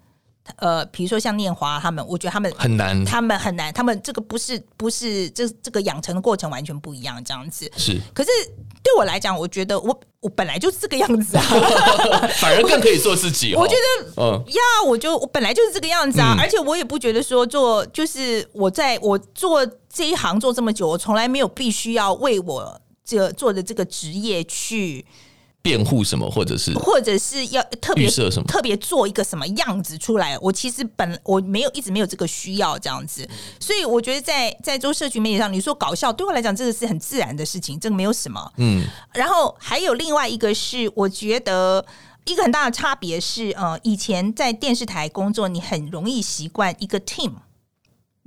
呃，比如说像念华他们，我觉得他们很难，他们很难，他们这个不是不是这这个养成的过程完全不一样，这样子是。可是对我来讲，我觉得我我本来就是这个样子啊，反而更可以做自己。我觉得，嗯，呀，我就我本来就是这个样子啊，嗯、而且我也不觉得说做就是我在我做这一行做这么久，我从来没有必须要为我这做的这个职业去。辩护什么，或者是或者是要特别设什么，特别做一个什么样子出来？我其实本我没有一直没有这个需要这样子，所以我觉得在在做社群媒体上，你说搞笑对我来讲，这个是很自然的事情，这个没有什么。嗯，然后还有另外一个是，我觉得一个很大的差别是，呃，以前在电视台工作，你很容易习惯一个 team。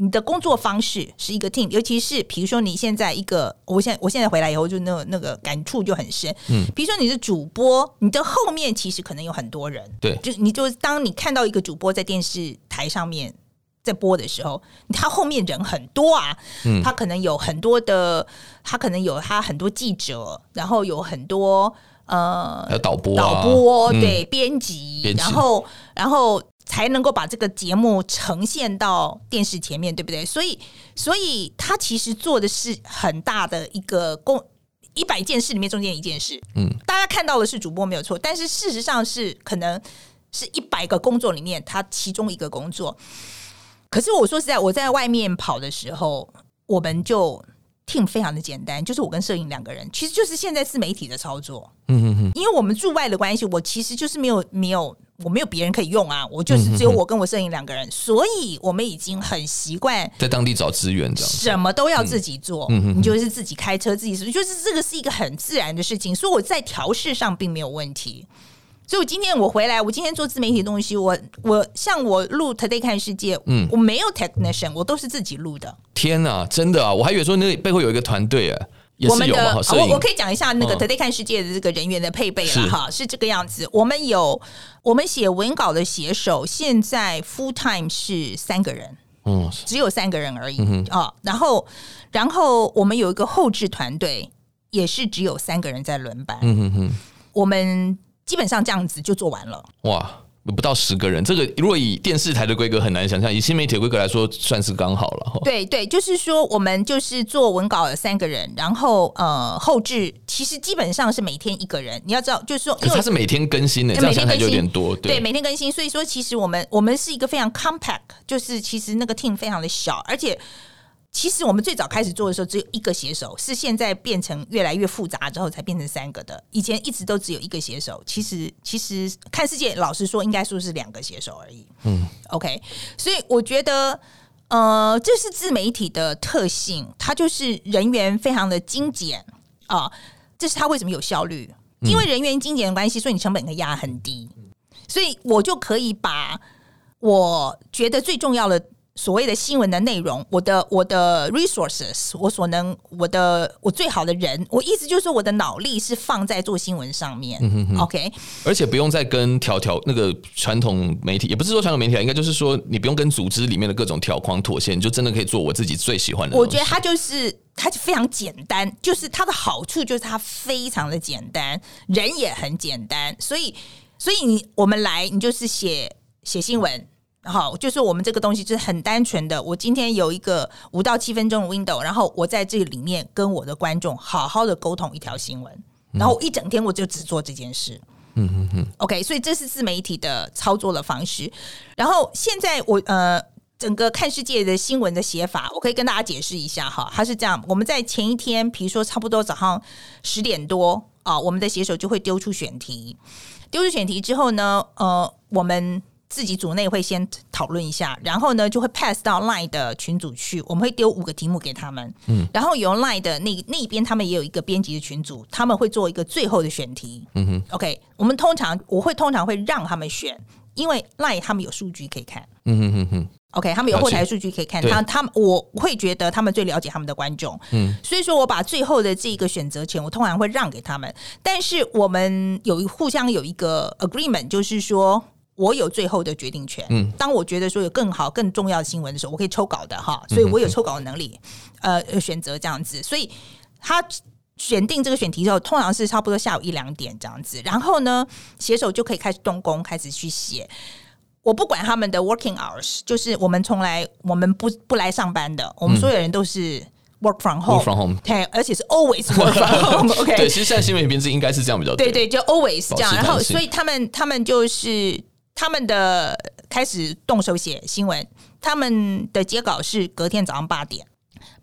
你的工作方式是一个 team，尤其是比如说你现在一个，我现在我现在回来以后就那个那个感触就很深。嗯，比如说你是主播，你的后面其实可能有很多人。对，就你就当你看到一个主播在电视台上面在播的时候，他后面人很多啊。嗯，他可能有很多的，他可能有他很多记者，然后有很多呃，还有导播、导播对编辑，然后然后。才能够把这个节目呈现到电视前面，对不对？所以，所以他其实做的是很大的一个工，一百件事里面中间一件事。嗯，大家看到的是主播没有错，但是事实上是可能是一百个工作里面他其中一个工作。可是我说实在，我在外面跑的时候，我们就 team 非常的简单，就是我跟摄影两个人，其实就是现在自媒体的操作。嗯嗯嗯，因为我们驻外的关系，我其实就是没有没有。我没有别人可以用啊，我就是只有我跟我摄影两个人，所以我们已经很习惯在当地找资源，这样什么都要自己做，你就是自己开车自己，就是这个是一个很自然的事情，所以我在调试上并没有问题。所以我今天我回来，我今天做自媒体的东西，我我像我录 Today 看世界，嗯，我没有 technician，我都是自己录的。天哪，真的啊，我还以为说那背后有一个团队啊。我们的我我可以讲一下那个 Today 看世界的这个人员的配备了哈，是这个样子。我们有我们写文稿的写手，现在 full time 是三个人，嗯，只有三个人而已啊。然后然后我们有一个后置团队，也是只有三个人在轮班。嗯哼哼，我们基本上这样子就做完了。哇。不到十个人，这个如果以电视台的规格很难想象，以新媒体的规格来说，算是刚好了。对对，就是说我们就是做文稿的三个人，然后呃后置其实基本上是每天一个人。你要知道，就是说，因为它是每天更新的，这样想起来就有点多。对，对，每天更新，所以说其实我们我们是一个非常 compact，就是其实那个 team 非常的小，而且。其实我们最早开始做的时候只有一个写手，是现在变成越来越复杂之后才变成三个的。以前一直都只有一个写手。其实，其实看世界，老实说，应该说是两个写手而已。嗯，OK。所以我觉得，呃，这是自媒体的特性，它就是人员非常的精简啊、呃。这是它为什么有效率？因为人员精简的关系，所以你成本可以压很低。所以我就可以把我觉得最重要的。所谓的新闻的内容，我的我的 resources，我所能我的我最好的人，我意思就是说我的脑力是放在做新闻上面。嗯、哼哼 OK，而且不用再跟条条那个传统媒体，也不是说传统媒体，应该就是说你不用跟组织里面的各种条框妥协，你就真的可以做我自己最喜欢的。我觉得它就是它就非常简单，就是它的好处就是它非常的简单，人也很简单，所以所以你我们来，你就是写写新闻。好，就是我们这个东西就是很单纯的。我今天有一个五到七分钟的 window，然后我在这里面跟我的观众好好的沟通一条新闻，然后一整天我就只做这件事。嗯嗯嗯。OK，所以这是自媒体的操作的方式。然后现在我呃，整个看世界的新闻的写法，我可以跟大家解释一下哈。它是这样，我们在前一天，比如说差不多早上十点多啊，我们的写手就会丢出选题，丢出选题之后呢，呃，我们。自己组内会先讨论一下，然后呢就会 pass 到 Line 的群组去，我们会丢五个题目给他们，嗯，然后由 Line 的那那边他们也有一个编辑的群组，他们会做一个最后的选题，嗯哼，OK，我们通常我会通常会让他们选，因为 Line 他们有数据可以看，嗯哼哼哼，OK，他们有后台数据可以看，他他们我会觉得他们最了解他们的观众，嗯，所以说我把最后的这个选择权我通常会让给他们，但是我们有互相有一个 agreement，就是说。我有最后的决定权。嗯，当我觉得说有更好、更重要的新闻的时候，我可以抽稿的哈，所以我有抽稿的能力。呃，选择这样子，所以他选定这个选题之后，通常是差不多下午一两点这样子。然后呢，写手就可以开始动工，开始去写。我不管他们的 working hours，就是我们从来我们不不来上班的，我们所有人都是 work from home，work from home，对，而且是 always work from home。OK，对，其实现在新闻编制应该是这样比较对，对对，就 always 这样。然后，所以他们他们就是。他们的开始动手写新闻，他们的截稿是隔天早上八点，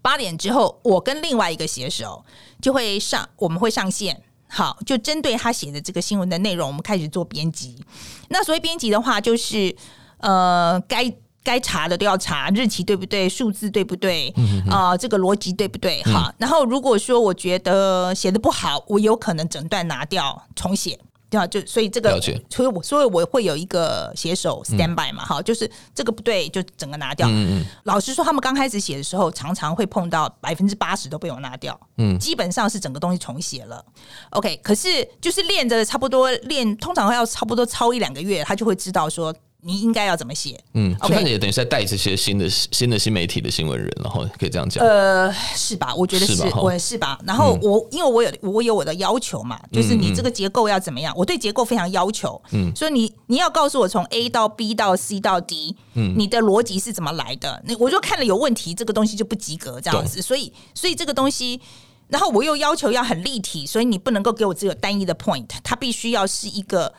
八点之后，我跟另外一个写手就会上，我们会上线，好，就针对他写的这个新闻的内容，我们开始做编辑。那所谓编辑的话，就是呃，该该查的都要查，日期对不对，数字对不对，啊、呃，这个逻辑对不对，好。然后如果说我觉得写的不好，我有可能整段拿掉重写。对啊，就所以这个，所以我所以我会有一个写手 stand by 嘛，哈、嗯，就是这个不对，就整个拿掉。嗯嗯。老实说，他们刚开始写的时候，常常会碰到百分之八十都被我拿掉。嗯，基本上是整个东西重写了。OK，可是就是练着差不多练，通常要差不多超一两个月，他就会知道说。你应该要怎么写？嗯，我看你也等于是在带这些新的新的新媒体的新闻人，然后可以这样讲。呃，是吧？我觉得是，是我也是吧。然后我、嗯、因为我有我有我的要求嘛，就是你这个结构要怎么样？嗯、我对结构非常要求。嗯，所以你你要告诉我从 A 到 B 到 C 到 D，嗯，你的逻辑是怎么来的？那我就看了有问题，这个东西就不及格这样子。所以所以这个东西，然后我又要求要很立体，所以你不能够给我只有单一的 point，它必须要是一个。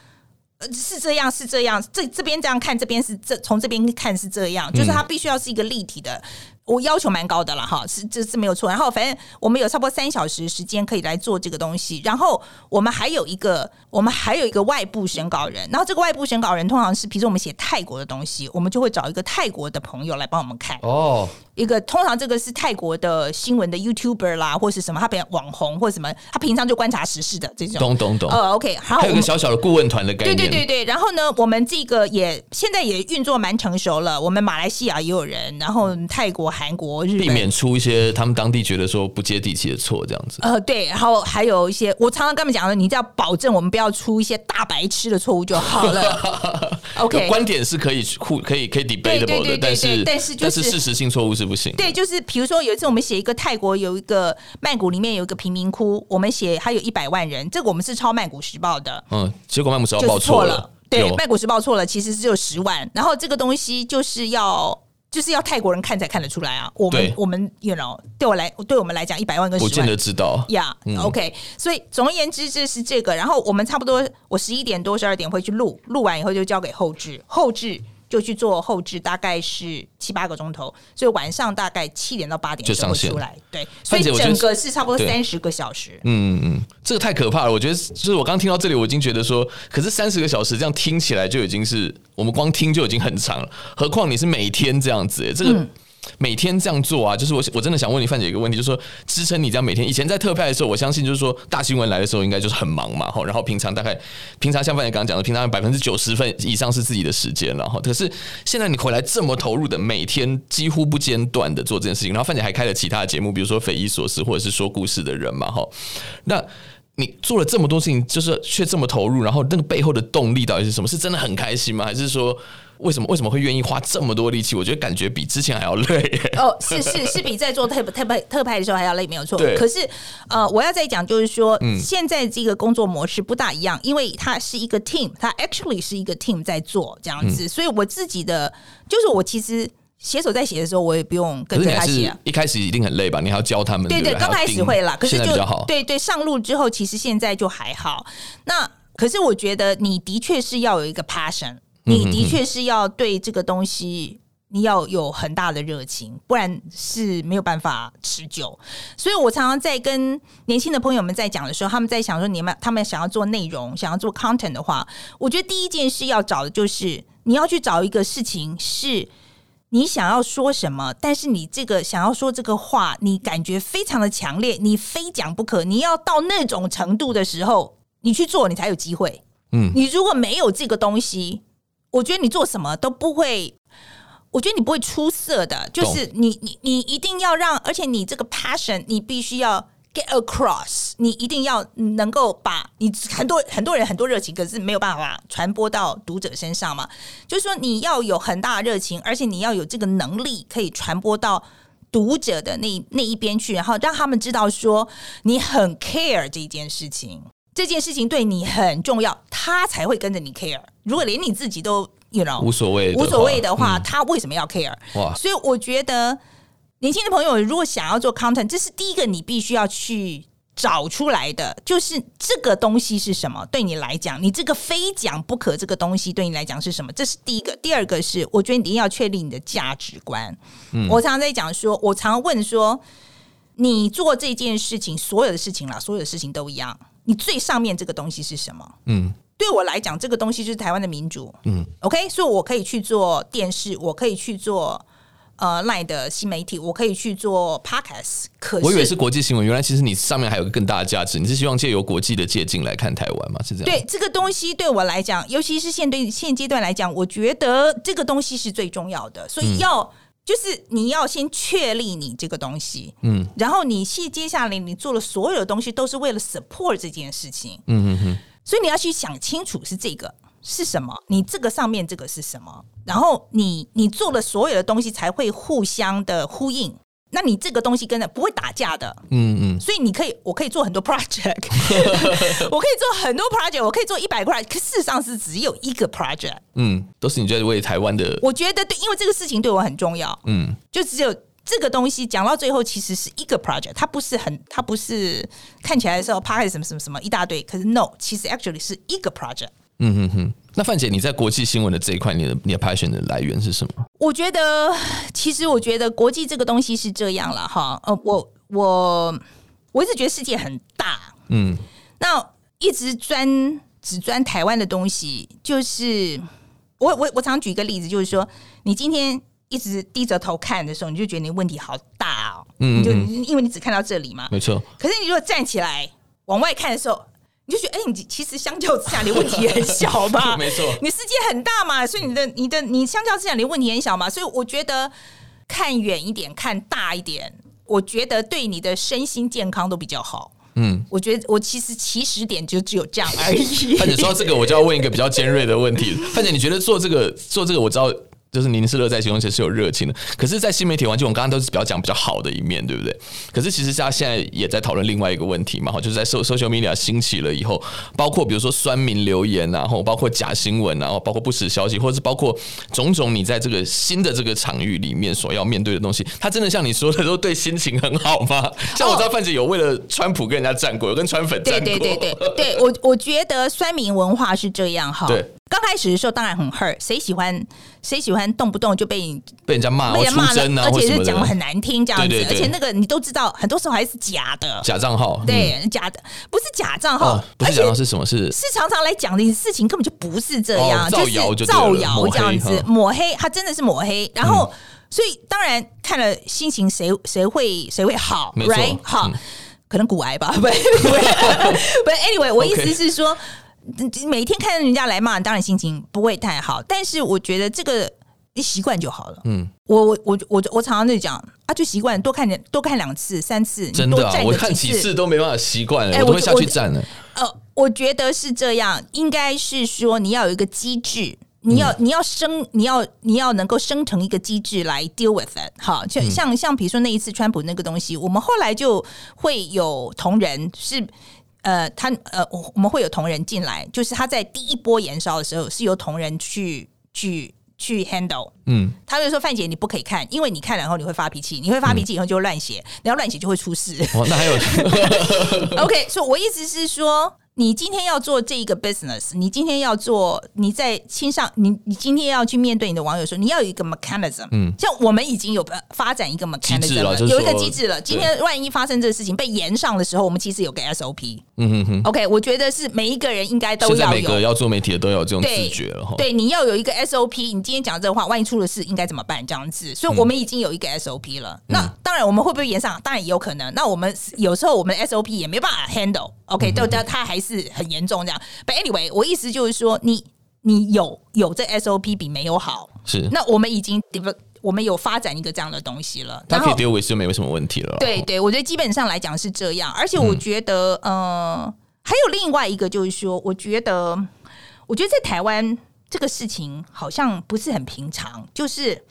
是这样，是这样，这这边这样看，这边是这从这边看是这样，就是它必须要是一个立体的。我要求蛮高的了哈，是这是没有错。然后反正我们有差不多三小时时间可以来做这个东西。然后我们还有一个，我们还有一个外部审稿人。然后这个外部审稿人通常是，比如说我们写泰国的东西，我们就会找一个泰国的朋友来帮我们看。哦，一个通常这个是泰国的新闻的 YouTuber 啦，或是什么，他比较网红或者什么，他平常就观察时事的这种。懂懂懂。呃，OK，好，还有一个小小的顾问团的概念。对对对对。然后呢，我们这个也现在也运作蛮成熟了。我们马来西亚也有人，然后泰国。韩国、日本，避免出一些他们当地觉得说不接地气的错，这样子。呃，对，然后还有一些，我常常跟他们讲的，你只要保证我们不要出一些大白痴的错误就好了。OK，观点是可以互可以可以 debatable 的，但是但是、就是、但是事实性错误是不行。对，就是比如说有一次我们写一个泰国有一个曼谷里面有一个贫民窟，我们写还有一百万人，这个我们是抄曼谷时报的。嗯，结果曼谷时报报错了。对，曼谷时报错了，其实只有十万。然后这个东西就是要。就是要泰国人看才看得出来啊！我们我们，you know，对我来，对我们来讲，一百万跟十万，不见得知道呀。Yeah, 嗯、OK，所以总而言之，这是这个。然后我们差不多，我十一点多、十二点会去录，录完以后就交给后置，后制。就去做后置，大概是七八个钟头，所以晚上大概七点到八点就会出来。对，所以整个是差不多三十个小时。嗯嗯，这个太可怕了。我觉得，就是我刚听到这里，我已经觉得说，可是三十个小时这样听起来就已经是我们光听就已经很长了，何况你是每天这样子，这个。嗯每天这样做啊，就是我我真的想问你范姐一个问题，就是说支撑你这样每天，以前在特派的时候，我相信就是说大新闻来的时候应该就是很忙嘛，然后平常大概平常像范姐刚刚讲的，平常百分之九十分以上是自己的时间了哈。可是现在你回来这么投入的，每天几乎不间断的做这件事情，然后范姐还开了其他的节目，比如说匪夷所思或者是说故事的人嘛哈。那你做了这么多事情，就是却这么投入，然后那个背后的动力到底是什么？是真的很开心吗？还是说？为什么为什么会愿意花这么多力气？我觉得感觉比之前还要累。哦，是是是比在做特特派特派的时候还要累，没有错。对。可是呃，我要再讲，就是说，嗯，现在这个工作模式不大一样，因为它是一个 team，它 actually 是一个 team 在做这样子，嗯、所以我自己的就是我其实写手在写的时候，我也不用跟着他写、啊。一开始一定很累吧？你还要教他们。对对，刚开始会啦，可是就对对，上路之后，其实现在就还好。那可是我觉得你的确是要有一个 passion。你的确是要对这个东西，你要有很大的热情，不然是没有办法持久。所以我常常在跟年轻的朋友们在讲的时候，他们在想说，你们他们想要做内容，想要做 content 的话，我觉得第一件事要找的就是你要去找一个事情，是你想要说什么，但是你这个想要说这个话，你感觉非常的强烈，你非讲不可，你要到那种程度的时候，你去做，你才有机会。嗯，你如果没有这个东西。我觉得你做什么都不会，我觉得你不会出色的，就是你你你一定要让，而且你这个 passion 你必须要 get across，你一定要能够把你很多很多人很多热情，可是没有办法传播到读者身上嘛。就是说你要有很大的热情，而且你要有这个能力可以传播到读者的那那一边去，然后让他们知道说你很 care 这件事情。这件事情对你很重要，他才会跟着你 care。如果连你自己都，you know，无所谓，无所谓的话，嗯，他为什么要 care？哇！所以我觉得，年轻的朋友如果想要做 content，这是第一个你必须要去找出来的，就是这个东西是什么？对你来讲，你这个非讲不可，这个东西对你来讲是什么？这是第一个。第二个是，我觉得你一定要确立你的价值观。嗯，我常常在讲说，我常常问说，你做这件事情，所有的事情啦，所有的事情都一样。你最上面这个东西是什么？嗯，对我来讲，这个东西就是台湾的民主。嗯，OK，所以我可以去做电视，我可以去做呃 LINE 的新媒体，我可以去做 Podcast。可是我以为是国际新闻，原来其实你上面还有个更大的价值，你是希望借由国际的借镜来看台湾吗？是这样？对，这个东西对我来讲，尤其是现对现阶段来讲，我觉得这个东西是最重要的，所以要。嗯就是你要先确立你这个东西，嗯，然后你接接下来你做的所有的东西都是为了 support 这件事情，嗯嗯嗯，所以你要去想清楚是这个是什么，你这个上面这个是什么，然后你你做了所有的东西才会互相的呼应。那你这个东西跟着不会打架的，嗯嗯，所以你可以，我可以做很多 project，我可以做很多 project，我可以做一百个 project，可事实上是只有一个 project，嗯，都是你觉得为台湾的，我觉得对，因为这个事情对我很重要，嗯，就只有这个东西讲到最后其实是一个 project，它不是很，它不是看起来的时候 project 什么什么什么一大堆，可是 no，其实 actually 是一个 project。嗯哼哼，那范姐，你在国际新闻的这一块，你的你的 passion 的来源是什么？我觉得，其实我觉得国际这个东西是这样了哈。呃，我我我一直觉得世界很大，嗯，那一直钻只钻台湾的东西，就是我我我常举一个例子，就是说，你今天一直低着头看的时候，你就觉得你问题好大哦，嗯，嗯，嗯，就因为你只看到这里嘛，没错。可是你如果站起来往外看的时候，你就觉得，哎、欸，你其实相较之下，你问题也很小吧。没错，你世界很大嘛，所以你的、你的、你相较之下，你问题很小嘛。所以我觉得看远一点，看大一点，我觉得对你的身心健康都比较好。嗯，我觉得我其实起始点就只有这样而已。范姐说到这个，我就要问一个比较尖锐的问题。范姐，你觉得做这个做这个，我知道。就是您是乐在其中，其实是有热情的。可是，在新媒体环境，我们刚刚都是比较讲比较好的一面，对不对？可是，其实大家现在也在讨论另外一个问题嘛，哈，就是在 social media 兴起了以后，包括比如说酸民留言，然后包括假新闻，然后包括不实消息，或者是包括种种你在这个新的这个场域里面所要面对的东西，它真的像你说的都对心情很好吗？像我知道范姐有为了川普跟人家战过，有跟川粉战过，对对对对，对我我觉得酸民文化是这样哈。对。刚开始的时候当然很 hurt，谁喜欢谁喜欢动不动就被被人家骂，被人骂了，而且是讲的很难听这样而且那个你都知道，很多时候还是假的假账号，对，嗯、假的不是假账号，哦，不是假账号是什么？是是常常来讲的事情根本就不是这样，哦、造谣就是造谣这样子抹黑，他真的是抹黑，然后。嗯所以当然看了心情谁谁会谁会好，right？好，嗯可能骨癌吧，不不不，anyway，我意思是说。每天看人家来骂，当然心情不会太好。但是我觉得这个你习惯就好了。嗯，我我我我我常常就讲啊，就习惯多看点，多看两次、三次。真的、啊，我看几次都没办法习惯了，欸、我都会下去站了。呃，我觉得是这样，应该是说你要有一个机制，你要、嗯、你要生，你要你要能够生成一个机制来 deal with it。好，像、嗯、像像比如说那一次川普那个东西，我们后来就会有同仁是。呃，他呃，我我们会有同仁进来，就是他在第一波延烧的时候，是由同仁去去去 handle。嗯，他就说：“范姐，你不可以看，因为你看了以后你会发脾气，你会发脾气以后就会乱写，你要乱写就会出事。”哦，那还有，OK，所以我意思是说。你今天要做这一个 business，你今天要做，你在亲上，你你今天要去面对你的网友的时候，你要有一个 mechanism。嗯，像我们已经有发展一个 mechanism 了，有一个机制了。今天万一发生这个事情被延上的时候，我们其实有个 SOP。嗯哼哼。OK，我觉得是每一个人应该都要有，每个要做媒体的都要有这种自觉了哈。对，你要有一个 SOP。你今天讲这个话，万一出了事应该怎么办？这样子，所以我们已经有一个 SOP 了。那当然，我们会不会延上？当然也有可能。那我们有时候我们的 SOP 也没办法 handle。OK，都叫他还是很严重这样。But anyway，我意思就是说，你你有有这 SOP 比没有好。是。那我们已经我们有发展一个这样的东西了。他可以丢回去就没有什么问题了。对对，我觉得基本上来讲是这样。而且我觉得，嗯、呃，还有另外一个就是说，我觉得，我觉得在台湾这个事情好像不是很平常。就是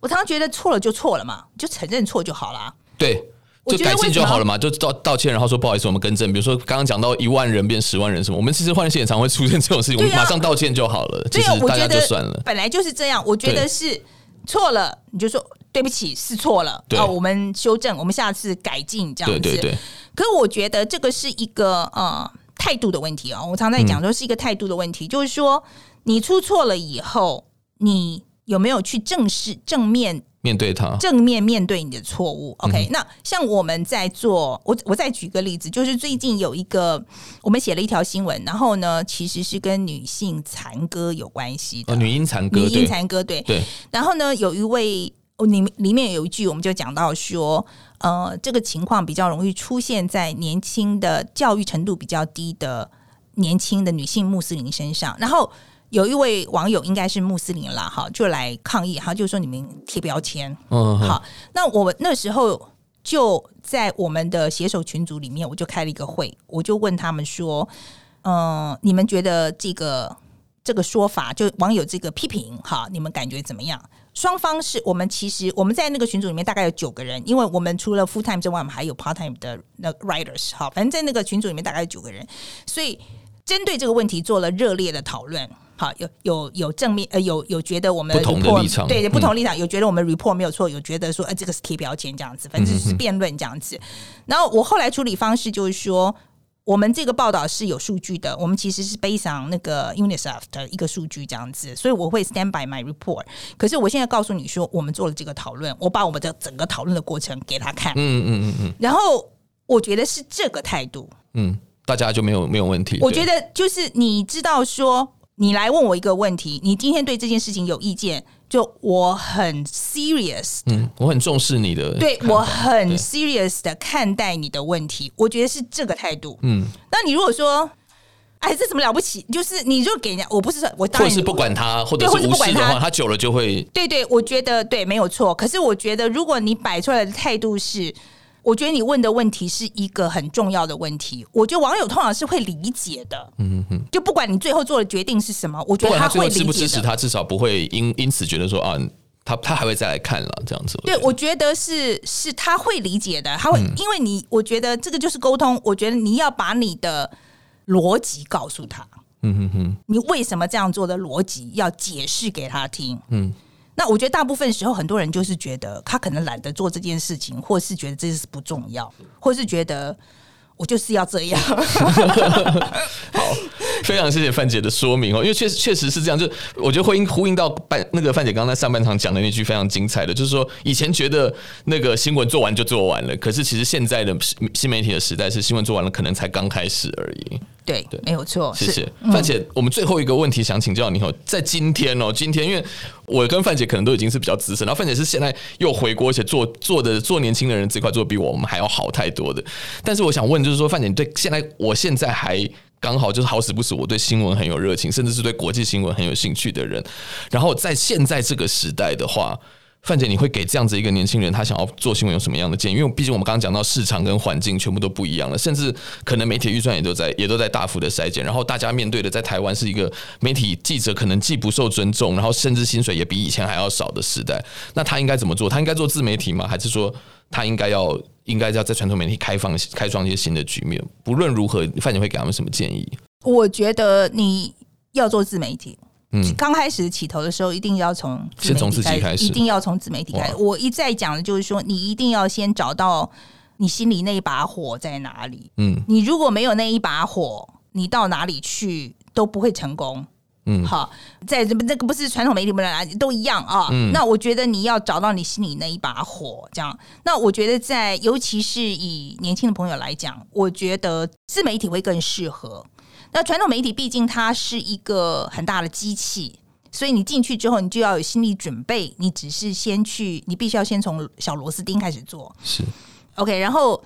我常常觉得错了就错了嘛，就承认错就好了。对。就改进就好了嘛，就道道歉，然后说不好意思，我们更正。比如说刚刚讲到一万人变十万人什么，我们其实换线也常会出现这种事情，我们马上道歉就好了，其实大家就算了。本来就是这样，我觉得是错了，你就说对不起，是错了，啊，我们修正，我们下次改进这样子。对对对。可是我觉得这个是一个呃态度的问题哦，我常在讲说是一个态度的问题，就是说你出错了以后，你有没有去正视正面？面对他，正面面对你的错误。OK，、嗯、那像我们在做，我我再举个例子，就是最近有一个，我们写了一条新闻，然后呢，其实是跟女性残歌有关系的。哦、女婴残歌，女婴残歌，对对。然后呢，有一位，哦，里里面有一句，我们就讲到说，呃，这个情况比较容易出现在年轻的、教育程度比较低的年轻的女性穆斯林身上，然后。有一位网友应该是穆斯林啦，哈，就来抗议，哈就说你们贴标签，嗯，好，那我那时候就在我们的携手群组里面，我就开了一个会，我就问他们说，嗯，你们觉得这个这个说法，就网友这个批评，哈，你们感觉怎么样？双方是我们其实我们在那个群组里面大概有九个人，因为我们除了 full time 之外，我们还有 part time 的那 writers，好，反正在那个群组里面大概有九个人，所以针对这个问题做了热烈的讨论。好，有有有正面呃，有有觉得我们不同的立场，对不同立场，嗯、有觉得我们 report 没有错，有觉得说，呃，这个是贴标签这样子，反正是辩论这样子。然后我后来处理方式就是说，我们这个报道是有数据的，我们其实是 based on 那个 UNICEF 的一个数据这样子，所以我会 stand by my report。可是我现在告诉你说，我们做了这个讨论，我把我们的整个讨论的过程给他看，嗯嗯嗯嗯，然后我觉得是这个态度，嗯，大家就没有没有问题。我觉得就是你知道说。你来问我一个问题，你今天对这件事情有意见，就我很 serious，嗯，我很重视你的，对我很 serious 的看待你的问题，我觉得是这个态度，嗯。那你如果说，哎，这怎么了不起？就是你就给人家，我不是说我当然，或是不管他，或者是无视的话，他久了就会，对对，我觉得对，没有错。可是我觉得，如果你摆出来的态度是。我觉得你问的问题是一个很重要的问题，我觉得网友通常是会理解的。嗯哼，就不管你最后做的决定是什么，我觉得他会理解。支不支持他，至少不会因因此觉得说啊，他他还会再来看了这样子。对，我觉得是是他会理解的，他会、嗯、因为你，我觉得这个就是沟通。我觉得你要把你的逻辑告诉他。嗯哼哼，你为什么这样做的逻辑要解释给他听。嗯。那我觉得大部分时候，很多人就是觉得他可能懒得做这件事情，或是觉得这是不重要，或是觉得我就是要这样。好，非常谢谢范姐的说明哦，因为确实确实是这样，就我觉得会应呼应到半那个范姐刚刚在上半场讲的那句非常精彩的，就是说以前觉得那个新闻做完就做完了，可是其实现在的新媒体的时代是新闻做完了可能才刚开始而已。对对，没有错。谢谢范姐，我们最后一个问题想请教你哦，在今天哦，今天因为我跟范姐可能都已经是比较资深，然后范姐是现在又回国，而且做做的做年轻的人这块做比我们还要好太多的。但是我想问，就是说范姐，对现在我现在还刚好就是好死不死，我对新闻很有热情，甚至是对国际新闻很有兴趣的人，然后在现在这个时代的话。范姐，你会给这样子一个年轻人，他想要做新闻有什么样的建议？因为毕竟我们刚刚讲到市场跟环境全部都不一样了，甚至可能媒体预算也都在也都在大幅的筛减，然后大家面对的在台湾是一个媒体记者可能既不受尊重，然后甚至薪水也比以前还要少的时代。那他应该怎么做？他应该做自媒体吗？还是说他应该要应该要在传统媒体开放开创一些新的局面？不论如何，范姐会给他们什么建议？我觉得你要做自媒体。嗯，刚开始起头的时候，一定要从先从自己开始，一定要从自媒体开始。我一再讲的就是说，你一定要先找到你心里那一把火在哪里。嗯，你如果没有那一把火，你到哪里去都不会成功。嗯，好，在这这个不是传统媒体不能都一样啊。嗯，那我觉得你要找到你心里那一把火，这样。那我觉得在尤其是以年轻的朋友来讲，我觉得自媒体会更适合。那传统媒体毕竟它是一个很大的机器，所以你进去之后，你就要有心理准备。你只是先去，你必须要先从小螺丝钉开始做。是 OK，然后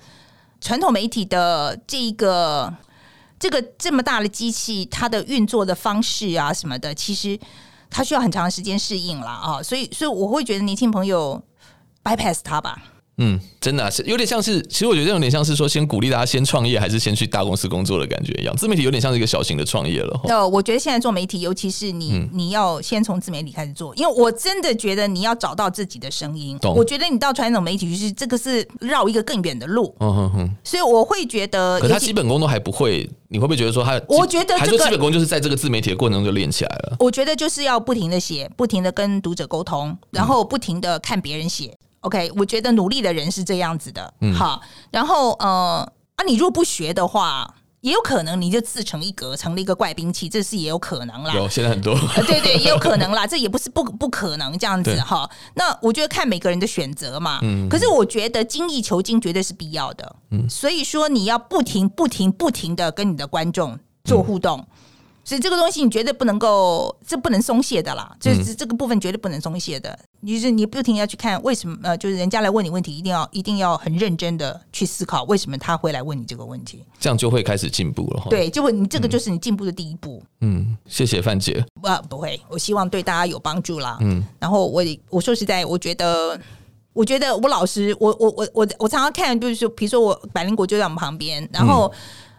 传统媒体的这一个这个这么大的机器，它的运作的方式啊什么的，其实它需要很长时间适应了啊。所以，所以我会觉得年轻朋友 bypass 它吧。嗯，真的、啊、是有点像是，其实我觉得有点像是说，先鼓励大家先创业，还是先去大公司工作的感觉一样。自媒体有点像是一个小型的创业了。哦，我觉得现在做媒体，尤其是你，嗯、你要先从自媒体开始做，因为我真的觉得你要找到自己的声音。懂我觉得你到传统媒体去，这个是绕一个更远的路。嗯哼哼。所以我会觉得，可他基本功都还不会，你会不会觉得说他？我觉得这个还说基本功就是在这个自媒体的过程中就练起来了。我觉得就是要不停的写，不停的跟读者沟通，然后不停的看别人写。OK，我觉得努力的人是这样子的，嗯，好，然后呃啊，你如果不学的话，也有可能你就自成一格，成了一个怪兵器，这是也有可能啦。有，现在很多，对对，也有可能啦，这也不是不不可能这样子哈。那我觉得看每个人的选择嘛，嗯，可是我觉得精益求精绝对是必要的，嗯，所以说你要不停不停不停的跟你的观众做互动。嗯所以这个东西你绝对不能够，这不能松懈的啦。就是这个部分绝对不能松懈的。你是你不停要去看为什么呃，就是人家来问你问题，一定要一定要很认真的去思考为什么他会来问你这个问题。这样就会开始进步了。对，就会你这个就是你进步的第一步。嗯，谢谢范姐。不不会，我希望对大家有帮助啦。嗯，然后我我说实在，我觉得我觉得我老师，我我我我我常常看，就是说，比如说我百灵果就在我们旁边，然后。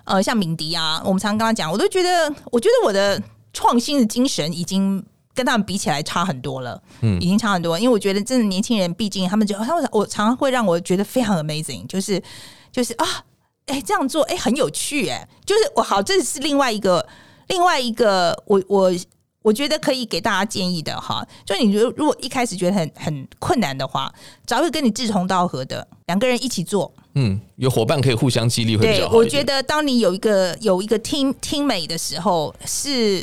嗯呃，像敏迪啊，我们常常跟他讲，我都觉得，我觉得我的创新的精神已经跟他们比起来差很多了，嗯，已经差很多。因为我觉得，真的年轻人，毕竟他们就，他们我常常会让我觉得非常 amazing，就是就是啊，哎，这样做，哎，很有趣，哎，就是我好，这是另外一个另外一个，我我我觉得可以给大家建议的哈，就你如如果一开始觉得很很困难的话，找一个跟你志同道合的两个人一起做。嗯，有伙伴可以互相激励会比较好。对，我觉得当你有一个有一个 team teammate 的时候，是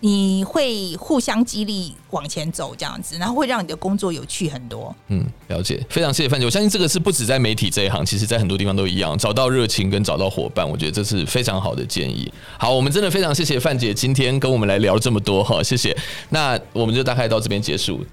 你会互相激励往前走这样子，然后会让你的工作有趣很多。嗯，了解，非常谢谢范姐。我相信这个是不止在媒体这一行，其实在很多地方都一样，找到热情跟找到伙伴，我觉得这是非常好的建议。好，我们真的非常谢谢范姐今天跟我们来聊这么多哈，谢谢。那我们就大概到这边结束。